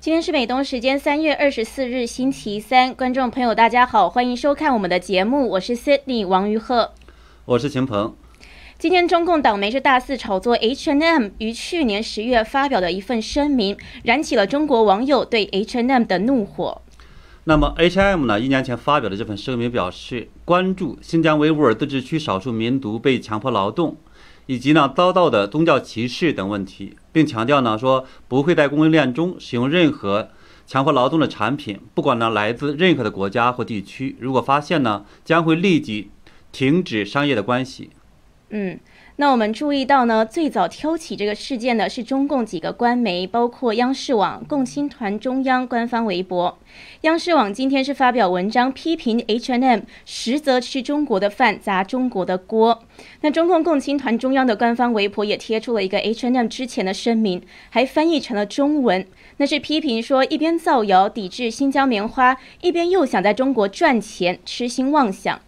今天是美东时间三月二十四日星期三，观众朋友大家好，欢迎收看我们的节目，我是 Sydney 王于鹤，我是秦鹏。今天中共党媒是大肆炒作 H&M 于去年十月发表的一份声明，燃起了中国网友对 H&M 的怒火。那么 H&M 呢？一年前发表的这份声明表示，关注新疆维吾尔自治区少数民族被强迫劳动。以及呢遭到的宗教歧视等问题，并强调呢说不会在供应链中使用任何强迫劳动的产品，不管呢来自任何的国家或地区。如果发现呢，将会立即停止商业的关系。嗯。那我们注意到呢，最早挑起这个事件的是中共几个官媒，包括央视网、共青团中央官方微博。央视网今天是发表文章批评 H N M，实则吃中国的饭，砸中国的锅。那中共共青团中央的官方微博也贴出了一个 H N M 之前的声明，还翻译成了中文，那是批评说一边造谣抵制新疆棉花，一边又想在中国赚钱，痴心妄想。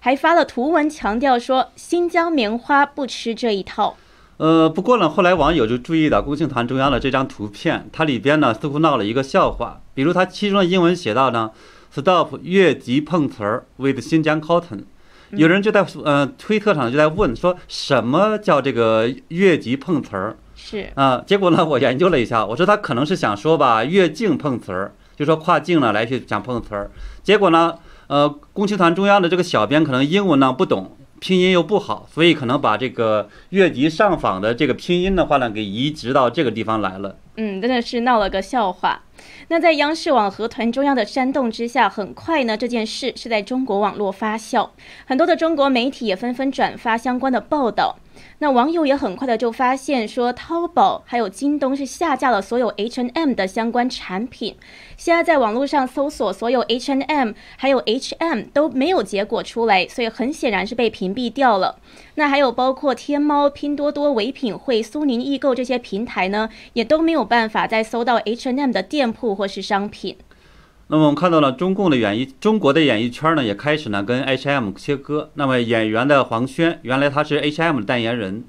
还发了图文强调说新疆棉花不吃这一套。呃，不过呢，后来网友就注意到共青团中央的这张图片，它里边呢似乎闹了一个笑话。比如它其中的英文写到呢，Stop 越级碰瓷儿 with 新疆 cotton。有人就在呃推特上就在问说什么叫这个越级碰瓷儿？是啊，结果呢我研究了一下，我说他可能是想说吧越境碰瓷儿，就说跨境呢来去想碰瓷儿。结果呢？呃，共青团中央的这个小编可能英文呢不懂，拼音又不好，所以可能把这个越级上访的这个拼音的话呢给移植到这个地方来了。嗯，真的是闹了个笑话。那在央视网和团中央的煽动之下，很快呢这件事是在中国网络发酵，很多的中国媒体也纷纷转发相关的报道。那网友也很快的就发现说，淘宝还有京东是下架了所有 H and M 的相关产品。现在在网络上搜索所有 H and M 还有 HM 都没有结果出来，所以很显然是被屏蔽掉了。那还有包括天猫、拼多多、唯品会、苏宁易购这些平台呢，也都没有办法再搜到 H and M 的店铺或是商品。那么我们看到了中共的演艺，中国的演艺圈呢也开始呢跟 H&M 切割。那么演员的黄轩，原来他是 H&M 的代言人，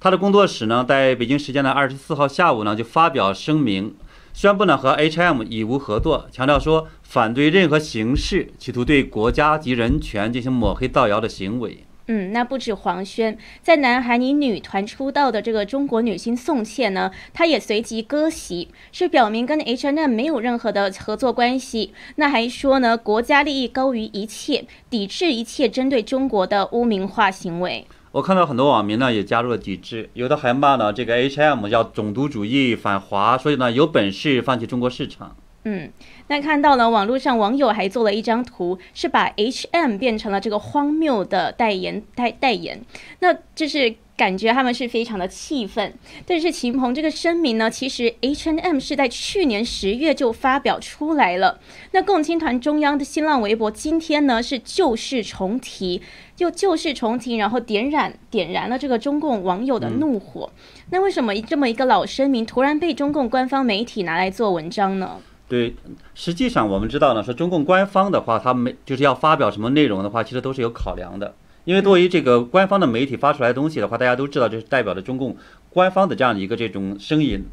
他的工作室呢在北京时间的二十四号下午呢就发表声明，宣布呢和 H&M 已无合作，强调说反对任何形式企图对国家及人权进行抹黑造谣的行为。嗯，那不止黄轩，在南韩以女团出道的这个中国女星宋茜呢，她也随即割席，是表明跟 H&M 没有任何的合作关系。那还说呢，国家利益高于一切，抵制一切针对中国的污名化行为。我看到很多网民呢也加入了抵制，有的还骂呢这个 H&M 要种族主义反华，所以呢有本事放弃中国市场。嗯，那看到了网络上网友还做了一张图，是把 H&M 变成了这个荒谬的代言代代言，那就是感觉他们是非常的气愤。但是秦鹏这个声明呢，其实 H&M 是在去年十月就发表出来了。那共青团中央的新浪微博今天呢是旧事重提，就旧事重提，然后点燃点燃了这个中共网友的怒火。那为什么这么一个老声明突然被中共官方媒体拿来做文章呢？对，实际上我们知道呢，说中共官方的话，他没就是要发表什么内容的话，其实都是有考量的。因为作为这个官方的媒体发出来的东西的话，大家都知道这是代表着中共官方的这样的一个这种声音。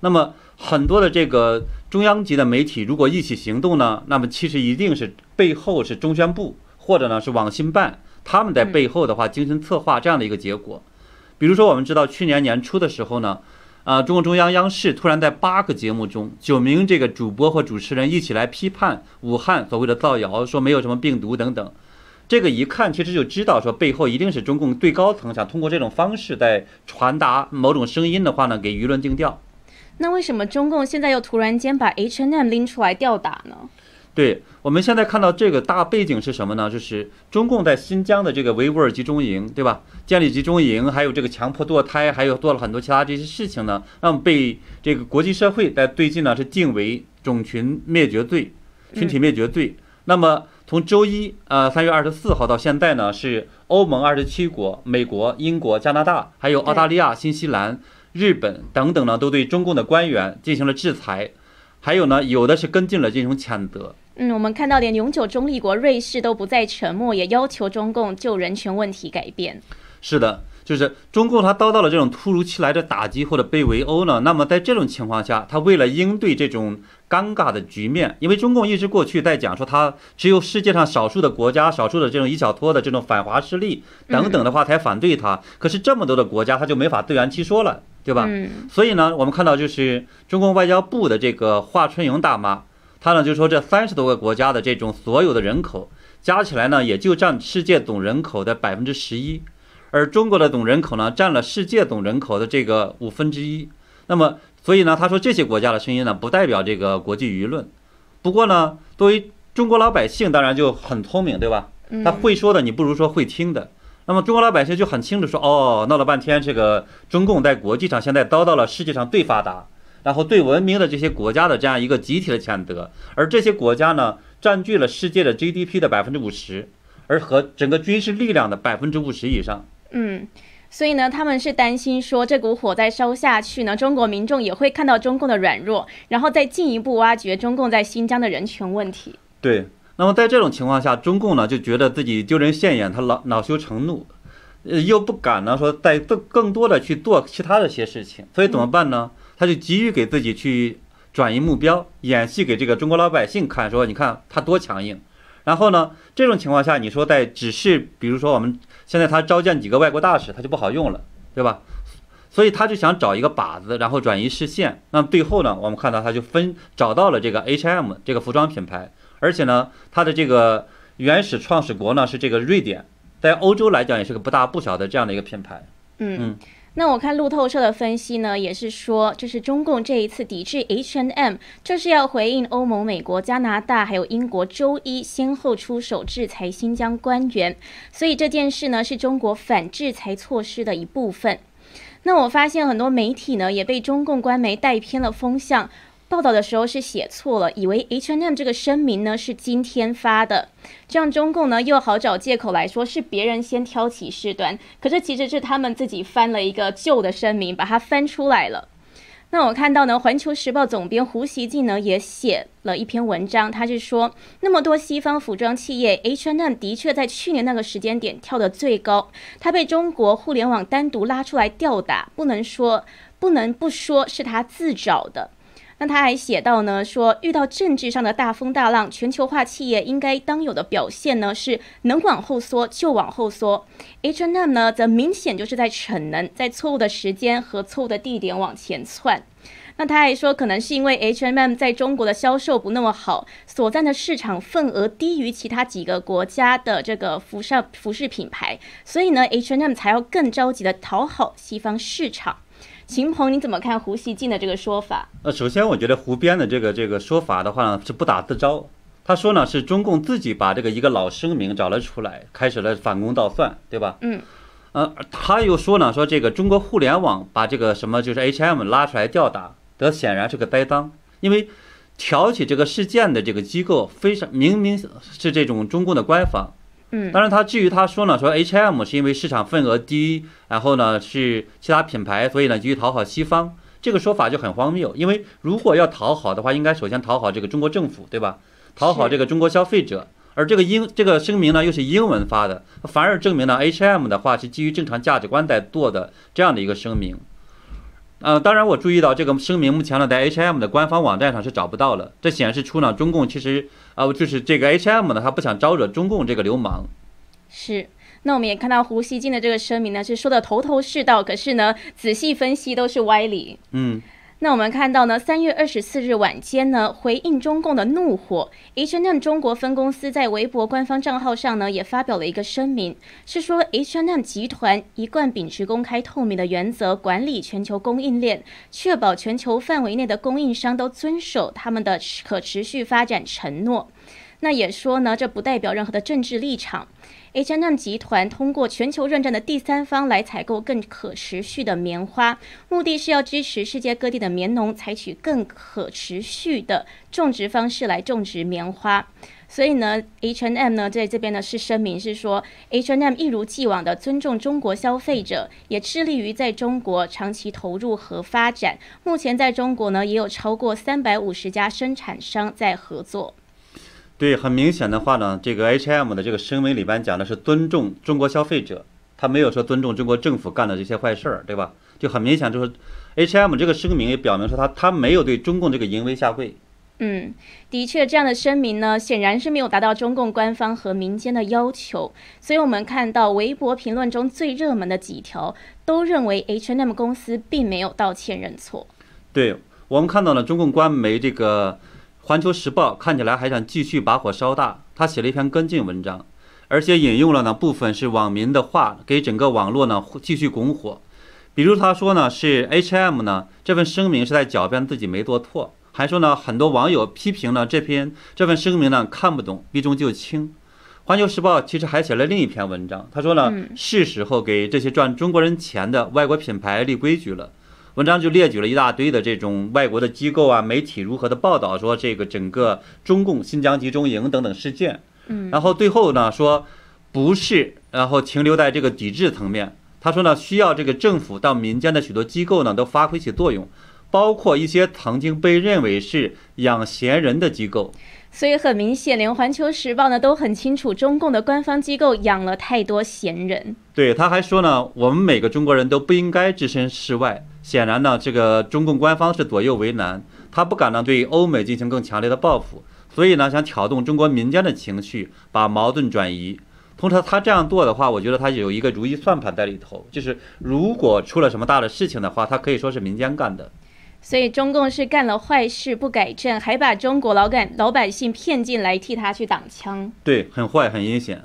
那么很多的这个中央级的媒体如果一起行动呢，那么其实一定是背后是中宣部或者呢是网信办他们在背后的话精心策划这样的一个结果。比如说我们知道去年年初的时候呢。啊！中共中央央视突然在八个节目中，九名这个主播或主持人一起来批判武汉所谓的造谣，说没有什么病毒等等。这个一看，其实就知道说背后一定是中共最高层想通过这种方式在传达某种声音的话呢，给舆论定调。那为什么中共现在又突然间把 H&M 拎出来吊打呢？对，我们现在看到这个大背景是什么呢？就是中共在新疆的这个维吾尔集中营，对吧？建立集中营，还有这个强迫堕胎，还有做了很多其他这些事情呢，让被这个国际社会在最近呢是定为种群灭绝罪、群体灭绝罪。那么从周一呃三月二十四号到现在呢，是欧盟二十七国、美国、英国、加拿大，还有澳大利亚、新西兰、日本等等呢，都对中共的官员进行了制裁，还有呢，有的是跟进了进行谴责。嗯，我们看到连永久中立国瑞士都不再沉默，也要求中共就人权问题改变。是的，就是中共他遭到了这种突如其来的打击或者被围殴呢，那么在这种情况下，他为了应对这种尴尬的局面，因为中共一直过去在讲说，他只有世界上少数的国家、少数的这种一小撮的这种反华势力等等的话才反对它，可是这么多的国家，他就没法自圆其说了，对吧？嗯所以呢，我们看到就是中共外交部的这个华春莹大妈，她呢就说这三十多个国家的这种所有的人口加起来呢，也就占世界总人口的百分之十一，而中国的总人口呢占了世界总人口的这个五分之一。那么，所以呢，他说这些国家的声音呢不代表这个国际舆论。不过呢，作为中国老百姓，当然就很聪明，对吧？他会说的，你不如说会听的。那么中国老百姓就很清楚说，哦，闹了半天，这个中共在国际上现在遭到了世界上最发达，然后对文明的这些国家的这样一个集体的谴责，而这些国家呢，占据了世界的 GDP 的百分之五十，而和整个军事力量的百分之五十以上。嗯。所以呢，他们是担心说这股火再烧下去呢，中国民众也会看到中共的软弱，然后再进一步挖掘中共在新疆的人权问题。对，那么在这种情况下，中共呢就觉得自己丢人现眼，他恼恼羞成怒，呃，又不敢呢说再更更多的去做其他的一些事情，所以怎么办呢？他就急于给自己去转移目标，演戏给这个中国老百姓看，说你看他多强硬。然后呢，这种情况下，你说在只是比如说我们现在他召见几个外国大使，他就不好用了，对吧？所以他就想找一个靶子，然后转移视线。那么最后呢，我们看到他就分找到了这个 H&M 这个服装品牌，而且呢，它的这个原始创始国呢是这个瑞典，在欧洲来讲也是个不大不小的这样的一个品牌。嗯嗯，那我看路透社的分析呢，也是说，就是中共这一次抵制 H and M，就是要回应欧盟、美国、加拿大还有英国周一先后出手制裁新疆官员，所以这件事呢是中国反制裁措施的一部分。那我发现很多媒体呢也被中共官媒带偏了风向。报道的时候是写错了，以为 H&M 这个声明呢是今天发的，这样中共呢又好找借口来说是别人先挑起事端，可是其实是他们自己翻了一个旧的声明，把它翻出来了。那我看到呢，《环球时报》总编胡锡进呢也写了一篇文章，他是说，那么多西方服装企业，H&M 的确在去年那个时间点跳得最高，它被中国互联网单独拉出来吊打，不能说不能不说是他自找的。那他还写到呢，说遇到政治上的大风大浪，全球化企业应该当有的表现呢是能往后缩就往后缩。H&M 呢，则明显就是在逞能，在错误的时间和错误的地点往前窜。那他还说，可能是因为 H&M 在中国的销售不那么好，所占的市场份额低于其他几个国家的这个服饰服饰品牌，所以呢，H&M 才要更着急的讨好西方市场。秦鹏，你怎么看胡锡进的这个说法？呃，首先我觉得胡编的这个这个说法的话呢是不打自招。他说呢是中共自己把这个一个老声明找了出来，开始了反攻倒算，对吧？嗯。呃，他又说呢说这个中国互联网把这个什么就是 H&M 拉出来吊打，这显然是个栽赃，因为挑起这个事件的这个机构非常明明是这种中共的官方。嗯，当然，他至于他说呢，说 H&M 是因为市场份额低，然后呢是其他品牌，所以呢急于讨好西方，这个说法就很荒谬。因为如果要讨好的话，应该首先讨好这个中国政府，对吧？讨好这个中国消费者。而这个英这个声明呢又是英文发的，反而证明呢 H&M 的话是基于正常价值观在做的这样的一个声明。呃，当然我注意到这个声明目前呢在 H&M 的官方网站上是找不到了，这显示出呢中共其实呃就是这个 H&M 呢他不想招惹中共这个流氓。是，那我们也看到胡锡进的这个声明呢是说的头头是道，可是呢仔细分析都是歪理。嗯。那我们看到呢，三月二十四日晚间呢，回应中共的怒火，H&M 中国分公司在微博官方账号上呢，也发表了一个声明，是说 H&M 集团一贯秉持公开透明的原则管理全球供应链，确保全球范围内的供应商都遵守他们的可持续发展承诺。那也说呢，这不代表任何的政治立场。H&M 集团通过全球认证的第三方来采购更可持续的棉花，目的是要支持世界各地的棉农采取更可持续的种植方式来种植棉花。所以呢，H&M 呢在这边呢是声明是说，H&M 一如既往的尊重中国消费者，也致力于在中国长期投入和发展。目前在中国呢也有超过三百五十家生产商在合作。对，很明显的话呢，这个 H&M 的这个声明里边讲的是尊重中国消费者，他没有说尊重中国政府干的这些坏事儿，对吧？就很明显就是，H&M 这个声明也表明说他他没有对中共这个淫威下跪。嗯，的确，这样的声明呢，显然是没有达到中共官方和民间的要求。所以，我们看到微博评论中最热门的几条，都认为 H&M 公司并没有道歉认错。对我们看到了中共官媒这个《环球时报》，看起来还想继续把火烧大，他写了一篇跟进文章，而且引用了呢部分是网民的话，给整个网络呢继续拱火。比如他说呢，是 H&M 呢这份声明是在狡辩自己没做错。还说呢，很多网友批评了这篇这份声明呢，看不懂，避重就轻。环球时报其实还写了另一篇文章，他说呢，是时候给这些赚中国人钱的外国品牌立规矩了。文章就列举了一大堆的这种外国的机构啊、媒体如何的报道，说这个整个中共新疆集中营等等事件。嗯，然后最后呢说，不是，然后停留在这个抵制层面。他说呢，需要这个政府到民间的许多机构呢，都发挥起作用。包括一些曾经被认为是养闲人的机构，所以很明显，连《环球时报》呢都很清楚，中共的官方机构养了太多闲人。对，他还说呢，我们每个中国人都不应该置身事外。显然呢，这个中共官方是左右为难，他不敢呢对欧美进行更强烈的报复，所以呢想挑动中国民间的情绪，把矛盾转移。通常，他这样做的话，我觉得他有一个如意算盘在里头，就是如果出了什么大的事情的话，他可以说是民间干的。所以中共是干了坏事不改正，还把中国老干老百姓骗进来替他去挡枪，对，很坏，很阴险。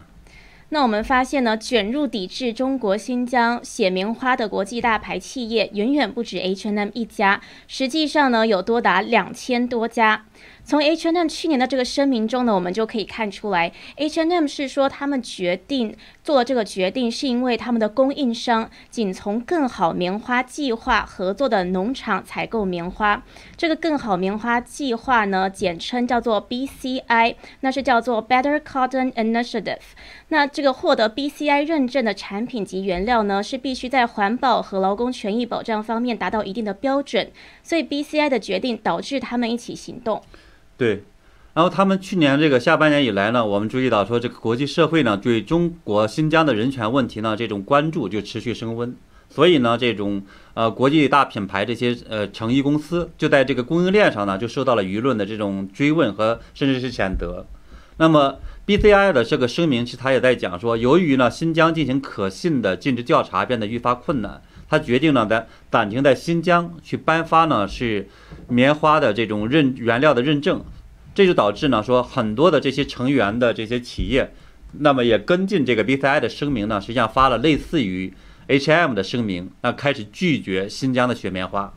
那我们发现呢，卷入抵制中国新疆写棉花的国际大牌企业远远不止 H&M 一家，实际上呢，有多达两千多家。从 H&M 去年的这个声明中呢，我们就可以看出来，H&M 是说他们决定做这个决定，是因为他们的供应商仅从更好棉花计划合作的农场采购棉花。这个更好棉花计划呢，简称叫做 BCI，那是叫做 Better Cotton Initiative。那这个获得 BCI 认证的产品及原料呢，是必须在环保和劳工权益保障方面达到一定的标准。所以 BCI 的决定导致他们一起行动。对，然后他们去年这个下半年以来呢，我们注意到说，这个国际社会呢对中国新疆的人权问题呢这种关注就持续升温，所以呢，这种呃国际大品牌这些呃成衣公司就在这个供应链上呢就受到了舆论的这种追问和甚至是谴责。那么 BCI 的这个声明其实他也在讲说，由于呢新疆进行可信的尽职调查变得愈发困难。他决定呢，在暂停在新疆去颁发呢是棉花的这种认原料的认证，这就导致呢说很多的这些成员的这些企业，那么也跟进这个 BCI 的声明呢，实际上发了类似于 HM 的声明，那开始拒绝新疆的雪棉花。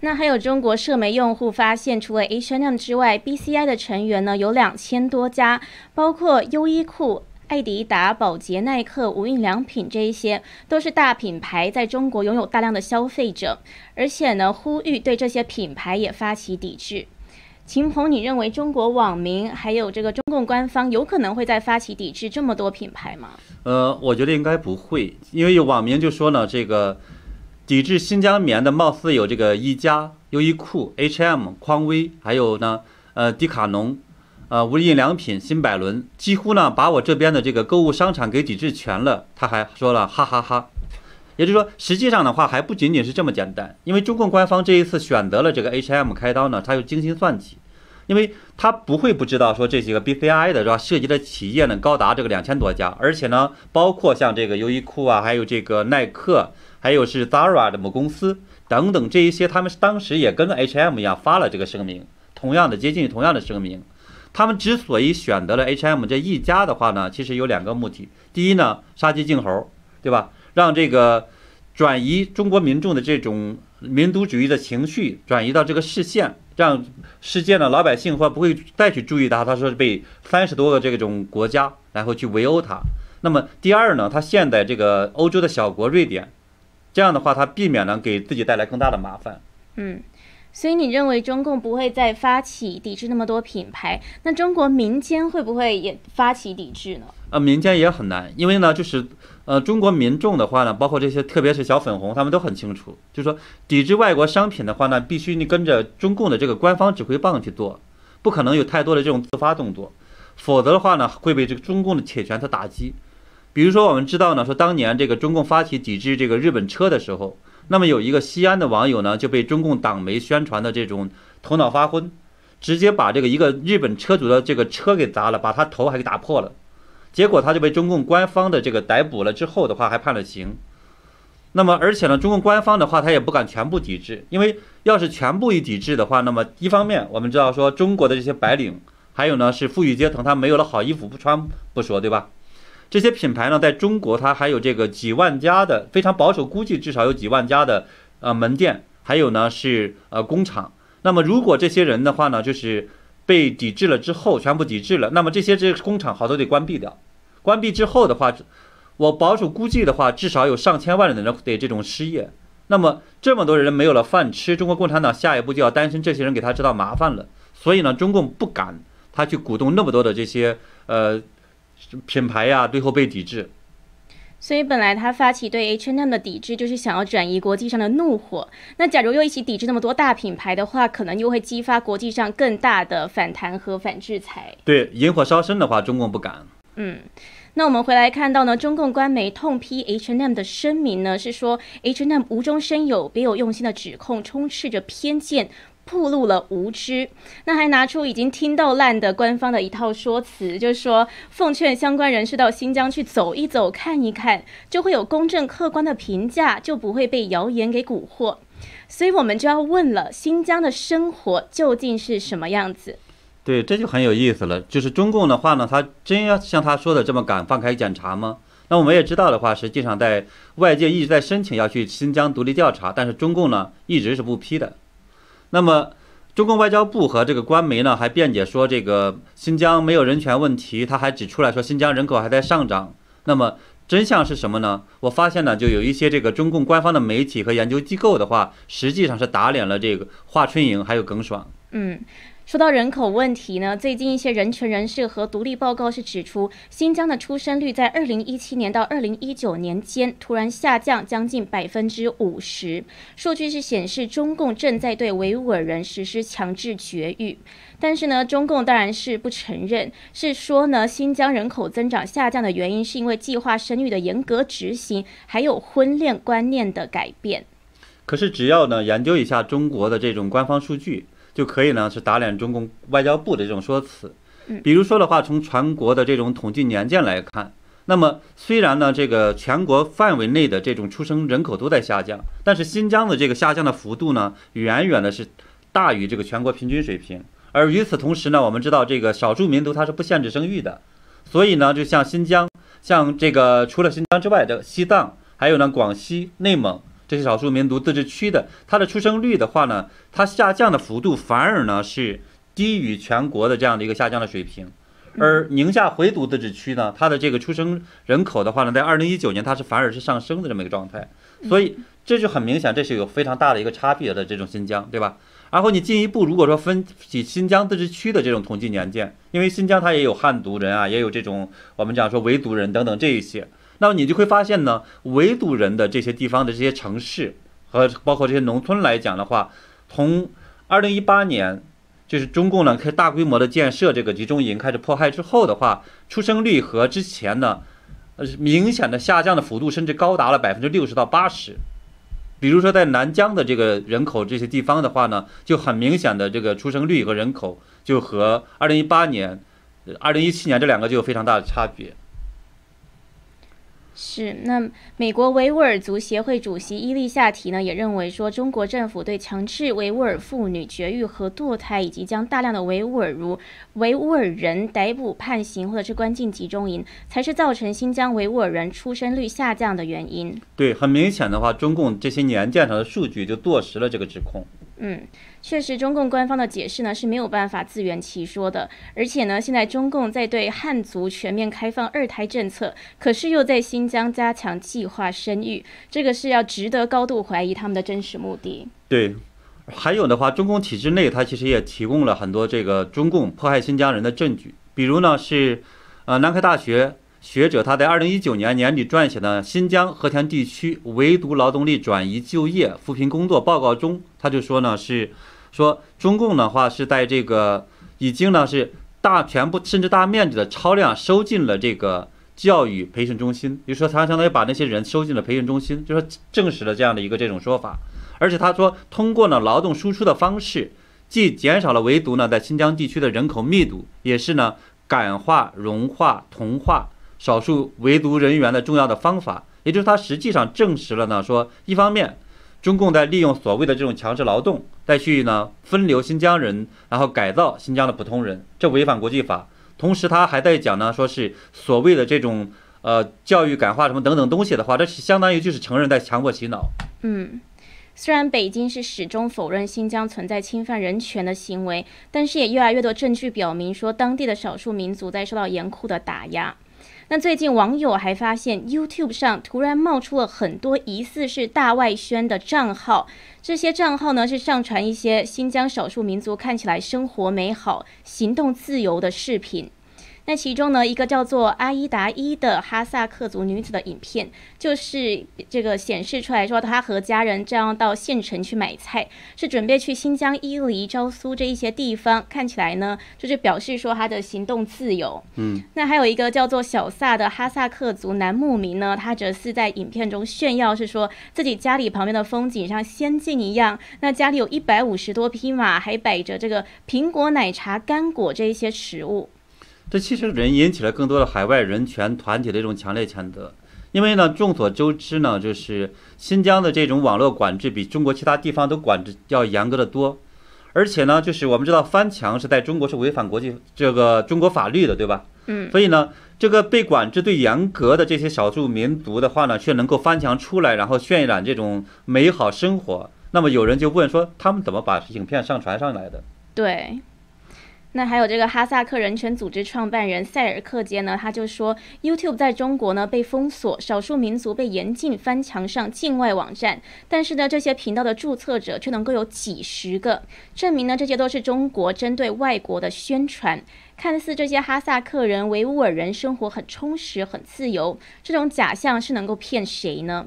那还有中国社媒用户发现，除了 H&M 之外，BCI 的成员呢有两千多家，包括优衣库。艾迪达、宝洁、耐克、无印良品这一些都是大品牌，在中国拥有大量的消费者，而且呢，呼吁对这些品牌也发起抵制。秦鹏，你认为中国网民还有这个中共官方有可能会在发起抵制这么多品牌吗？呃，我觉得应该不会，因为有网民就说呢，这个抵制新疆棉的貌似有这个一加、优衣库、H&M、匡威，还有呢，呃，迪卡侬。呃，无印良品、新百伦几乎呢把我这边的这个购物商场给抵制全了。他还说了哈哈哈，也就是说，实际上的话还不仅仅是这么简单，因为中共官方这一次选择了这个 H&M 开刀呢，他又精心算计，因为他不会不知道说这几个 BCI 的是吧，涉及的企业呢高达这个两千多家，而且呢，包括像这个优衣库啊，还有这个耐克，还有是 Zara 的母公司等等这一些，他们当时也跟 H&M 一样发了这个声明，同样的接近同样的声明。他们之所以选择了 H&M 这一家的话呢，其实有两个目的。第一呢，杀鸡儆猴，对吧？让这个转移中国民众的这种民族主义的情绪转移到这个视线，让世界的老百姓或不会再去注意他。他说是被三十多个这种国家然后去围殴他。那么第二呢，他现在这个欧洲的小国瑞典，这样的话他避免了给自己带来更大的麻烦。嗯。所以你认为中共不会再发起抵制那么多品牌？那中国民间会不会也发起抵制呢？呃，民间也很难，因为呢，就是呃，中国民众的话呢，包括这些，特别是小粉红，他们都很清楚，就是说抵制外国商品的话呢，必须你跟着中共的这个官方指挥棒去做，不可能有太多的这种自发动作，否则的话呢，会被这个中共的铁拳所打击。比如说我们知道呢，说当年这个中共发起抵制这个日本车的时候，那么有一个西安的网友呢就被中共党媒宣传的这种头脑发昏，直接把这个一个日本车主的这个车给砸了，把他头还给打破了，结果他就被中共官方的这个逮捕了之后的话还判了刑。那么，而且呢，中共官方的话，他也不敢全部抵制，因为要是全部一抵制的话，那么一方面我们知道说中国的这些白领，还有呢是富裕阶层，他没有了好衣服不穿不说，对吧？这些品牌呢，在中国它还有这个几万家的非常保守估计，至少有几万家的呃门店，还有呢是呃工厂。那么如果这些人的话呢，就是被抵制了之后，全部抵制了，那么这些这工厂好多得关闭掉。关闭之后的话。我保守估计的话，至少有上千万人的人得这种失业。那么这么多人没有了饭吃，中国共产党下一步就要担心这些人给他制造麻烦了。所以呢，中共不敢他去鼓动那么多的这些呃品牌呀，最后被抵制。所以本来他发起对 H&M 的抵制，就是想要转移国际上的怒火。那假如又一起抵制那么多大品牌的话，可能又会激发国际上更大的反弹和反制裁。对，引火烧身的话，中共不敢。嗯。那我们回来看到呢，中共官媒痛批 H&M 的声明呢，是说 H&M 无中生有、别有用心的指控，充斥着偏见，暴露了无知。那还拿出已经听到烂的官方的一套说辞，就是说奉劝相关人士到新疆去走一走、看一看，就会有公正客观的评价，就不会被谣言给蛊惑。所以我们就要问了，新疆的生活究竟是什么样子？对，这就很有意思了。就是中共的话呢，他真要像他说的这么敢放开检查吗？那我们也知道的话，实际上在外界一直在申请要去新疆独立调查，但是中共呢一直是不批的。那么，中共外交部和这个官媒呢还辩解说，这个新疆没有人权问题，他还指出来说新疆人口还在上涨。那么真相是什么呢？我发现呢，就有一些这个中共官方的媒体和研究机构的话，实际上是打脸了这个华春莹还有耿爽。嗯。说到人口问题呢，最近一些人权人士和独立报告是指出，新疆的出生率在二零一七年到二零一九年间突然下降将近百分之五十。数据是显示，中共正在对维吾尔人实施强制绝育。但是呢，中共当然是不承认，是说呢，新疆人口增长下降的原因是因为计划生育的严格执行，还有婚恋观念的改变。可是，只要呢研究一下中国的这种官方数据。就可以呢，是打脸中共外交部的这种说辞。比如说的话，从全国的这种统计年鉴来看，那么虽然呢，这个全国范围内的这种出生人口都在下降，但是新疆的这个下降的幅度呢，远远的是大于这个全国平均水平。而与此同时呢，我们知道这个少数民族它是不限制生育的，所以呢，就像新疆，像这个除了新疆之外的西藏，还有呢广西、内蒙。这些少数民族自治区的，它的出生率的话呢，它下降的幅度反而呢是低于全国的这样的一个下降的水平。而宁夏回族自治区呢，它的这个出生人口的话呢，在二零一九年它是反而是上升的这么一个状态。所以这就很明显，这是有非常大的一个差别的这种新疆，对吧？然后你进一步如果说分析新疆自治区的这种统计年鉴，因为新疆它也有汉族人啊，也有这种我们讲说维族人等等这一些。那么你就会发现呢，维族人的这些地方的这些城市和包括这些农村来讲的话，从二零一八年就是中共呢开大规模的建设这个集中营开始迫害之后的话，出生率和之前呢，呃明显的下降的幅度甚至高达了百分之六十到八十。比如说在南疆的这个人口这些地方的话呢，就很明显的这个出生率和人口就和二零一八年、二零一七年这两个就有非常大的差别。是，那美国维吾尔族协会主席伊利夏提呢，也认为说，中国政府对强制维吾尔妇女绝育和堕胎，以及将大量的维吾尔如维吾尔人逮捕判刑或者是关进集中营，才是造成新疆维吾尔人出生率下降的原因。对，很明显的话，中共这些年鉴上的数据就坐实了这个指控。嗯，确实，中共官方的解释呢是没有办法自圆其说的。而且呢，现在中共在对汉族全面开放二胎政策，可是又在新疆加强计划生育，这个是要值得高度怀疑他们的真实目的。对，还有的话，中共体制内它其实也提供了很多这个中共迫害新疆人的证据，比如呢是，呃，南开大学。学者他在二零一九年年底撰写的《新疆和田地区唯独劳动力转移就业扶贫工作报告》中，他就说呢，是说中共的话是在这个已经呢是大全部甚至大面积的超量收进了这个教育培训中心，也就说他相当于把那些人收进了培训中心，就说证实了这样的一个这种说法。而且他说，通过呢劳动输出的方式，既减少了唯独呢在新疆地区的人口密度，也是呢感化、融化、同化少数维族人员的重要的方法。也就是他实际上证实了呢，说一方面，中共在利用所谓的这种强制劳动，再去呢分流新疆人，然后改造新疆的普通人，这违反国际法。同时，他还在讲呢，说是所谓的这种呃教育感化什么等等东西的话，这是相当于就是成人在强迫洗脑。嗯，虽然北京是始终否认新疆存在侵犯人权的行为，但是也越来越多证据表明说，当地的少数民族在受到严酷的打压。那最近网友还发现，YouTube 上突然冒出了很多疑似是大外宣的账号，这些账号呢是上传一些新疆少数民族看起来生活美好、行动自由的视频。那其中呢，一个叫做阿依达伊的哈萨克族女子的影片，就是这个显示出来说，她和家人这样到县城去买菜，是准备去新疆伊犁、昭苏这一些地方。看起来呢，就是表示说她的行动自由。嗯，那还有一个叫做小萨的哈萨克族男牧民呢，他则是在影片中炫耀，是说自己家里旁边的风景像仙境一样。那家里有一百五十多匹马，还摆着这个苹果、奶茶、干果这一些食物。这其实人引起了更多的海外人权团体的一种强烈谴责，因为呢，众所周知呢，就是新疆的这种网络管制比中国其他地方都管制要严格的多，而且呢，就是我们知道翻墙是在中国是违反国际这个中国法律的，对吧？嗯，所以呢，这个被管制最严格的这些少数民族的话呢，却能够翻墙出来，然后渲染这种美好生活。那么有人就问说，他们怎么把影片上传上来的？对。那还有这个哈萨克人权组织创办人塞尔克杰呢，他就说，YouTube 在中国呢被封锁，少数民族被严禁翻墙上境外网站，但是呢，这些频道的注册者却能够有几十个，证明呢这些都是中国针对外国的宣传。看似这些哈萨克人、维吾尔人生活很充实、很自由，这种假象是能够骗谁呢？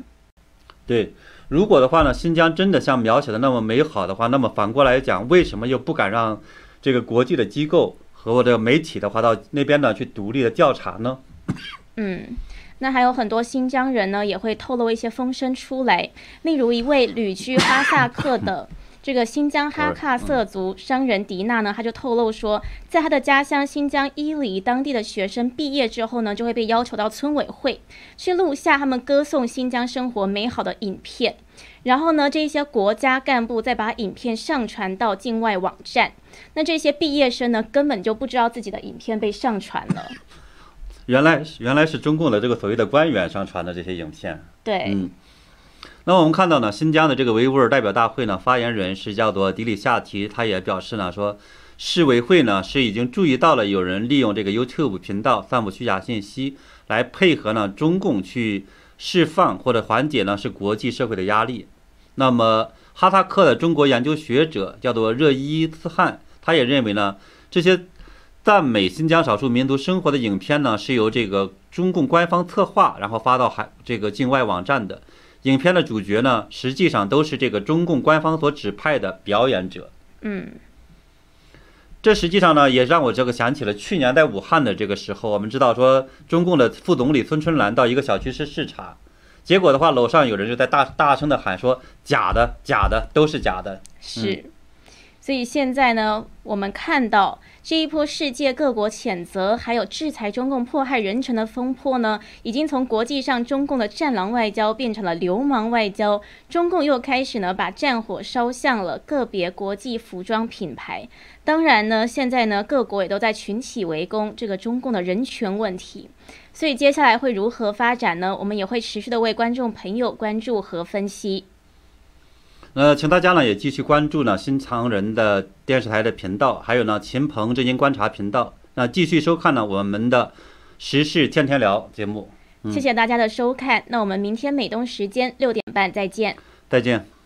对，如果的话呢，新疆真的像描写的那么美好的话，那么反过来讲，为什么又不敢让？这个国际的机构和我的媒体的话，到那边呢去独立的调查呢？嗯，那还有很多新疆人呢，也会透露一些风声出来。例如一位旅居哈萨克的 这个新疆哈萨克族商人迪娜呢，他就透露说，在他的家乡新疆伊犁，当地的学生毕业之后呢，就会被要求到村委会去录下他们歌颂新疆生活美好的影片。然后呢，这些国家干部再把影片上传到境外网站，那这些毕业生呢，根本就不知道自己的影片被上传了。原来原来是中共的这个所谓的官员上传的这些影片。对，嗯。那我们看到呢，新疆的这个维吾尔代表大会呢，发言人是叫做迪里夏提，他也表示呢，说市委会呢是已经注意到了有人利用这个 YouTube 频道散布虚假信息，来配合呢中共去释放或者缓解呢是国际社会的压力。那么，哈萨克的中国研究学者叫做热依斯汗，他也认为呢，这些赞美新疆少数民族生活的影片呢，是由这个中共官方策划，然后发到海这个境外网站的。影片的主角呢，实际上都是这个中共官方所指派的表演者。嗯，这实际上呢，也让我这个想起了去年在武汉的这个时候，我们知道说，中共的副总理孙春兰到一个小区去视察。结果的话，楼上有人就在大大声的喊说：“假的，假的，都是假的。”是，所以现在呢，我们看到这一波世界各国谴责还有制裁中共迫害人权的风波呢，已经从国际上中共的战狼外交变成了流氓外交。中共又开始呢，把战火烧向了个别国际服装品牌。当然呢，现在呢，各国也都在群起围攻这个中共的人权问题。所以接下来会如何发展呢？我们也会持续的为观众朋友关注和分析。那请大家呢也继续关注呢新藏人的电视台的频道，还有呢秦鹏震惊观察频道。那继续收看呢我们的时事天天聊节目。谢谢大家的收看，那我们明天美东时间六点半再见。再见。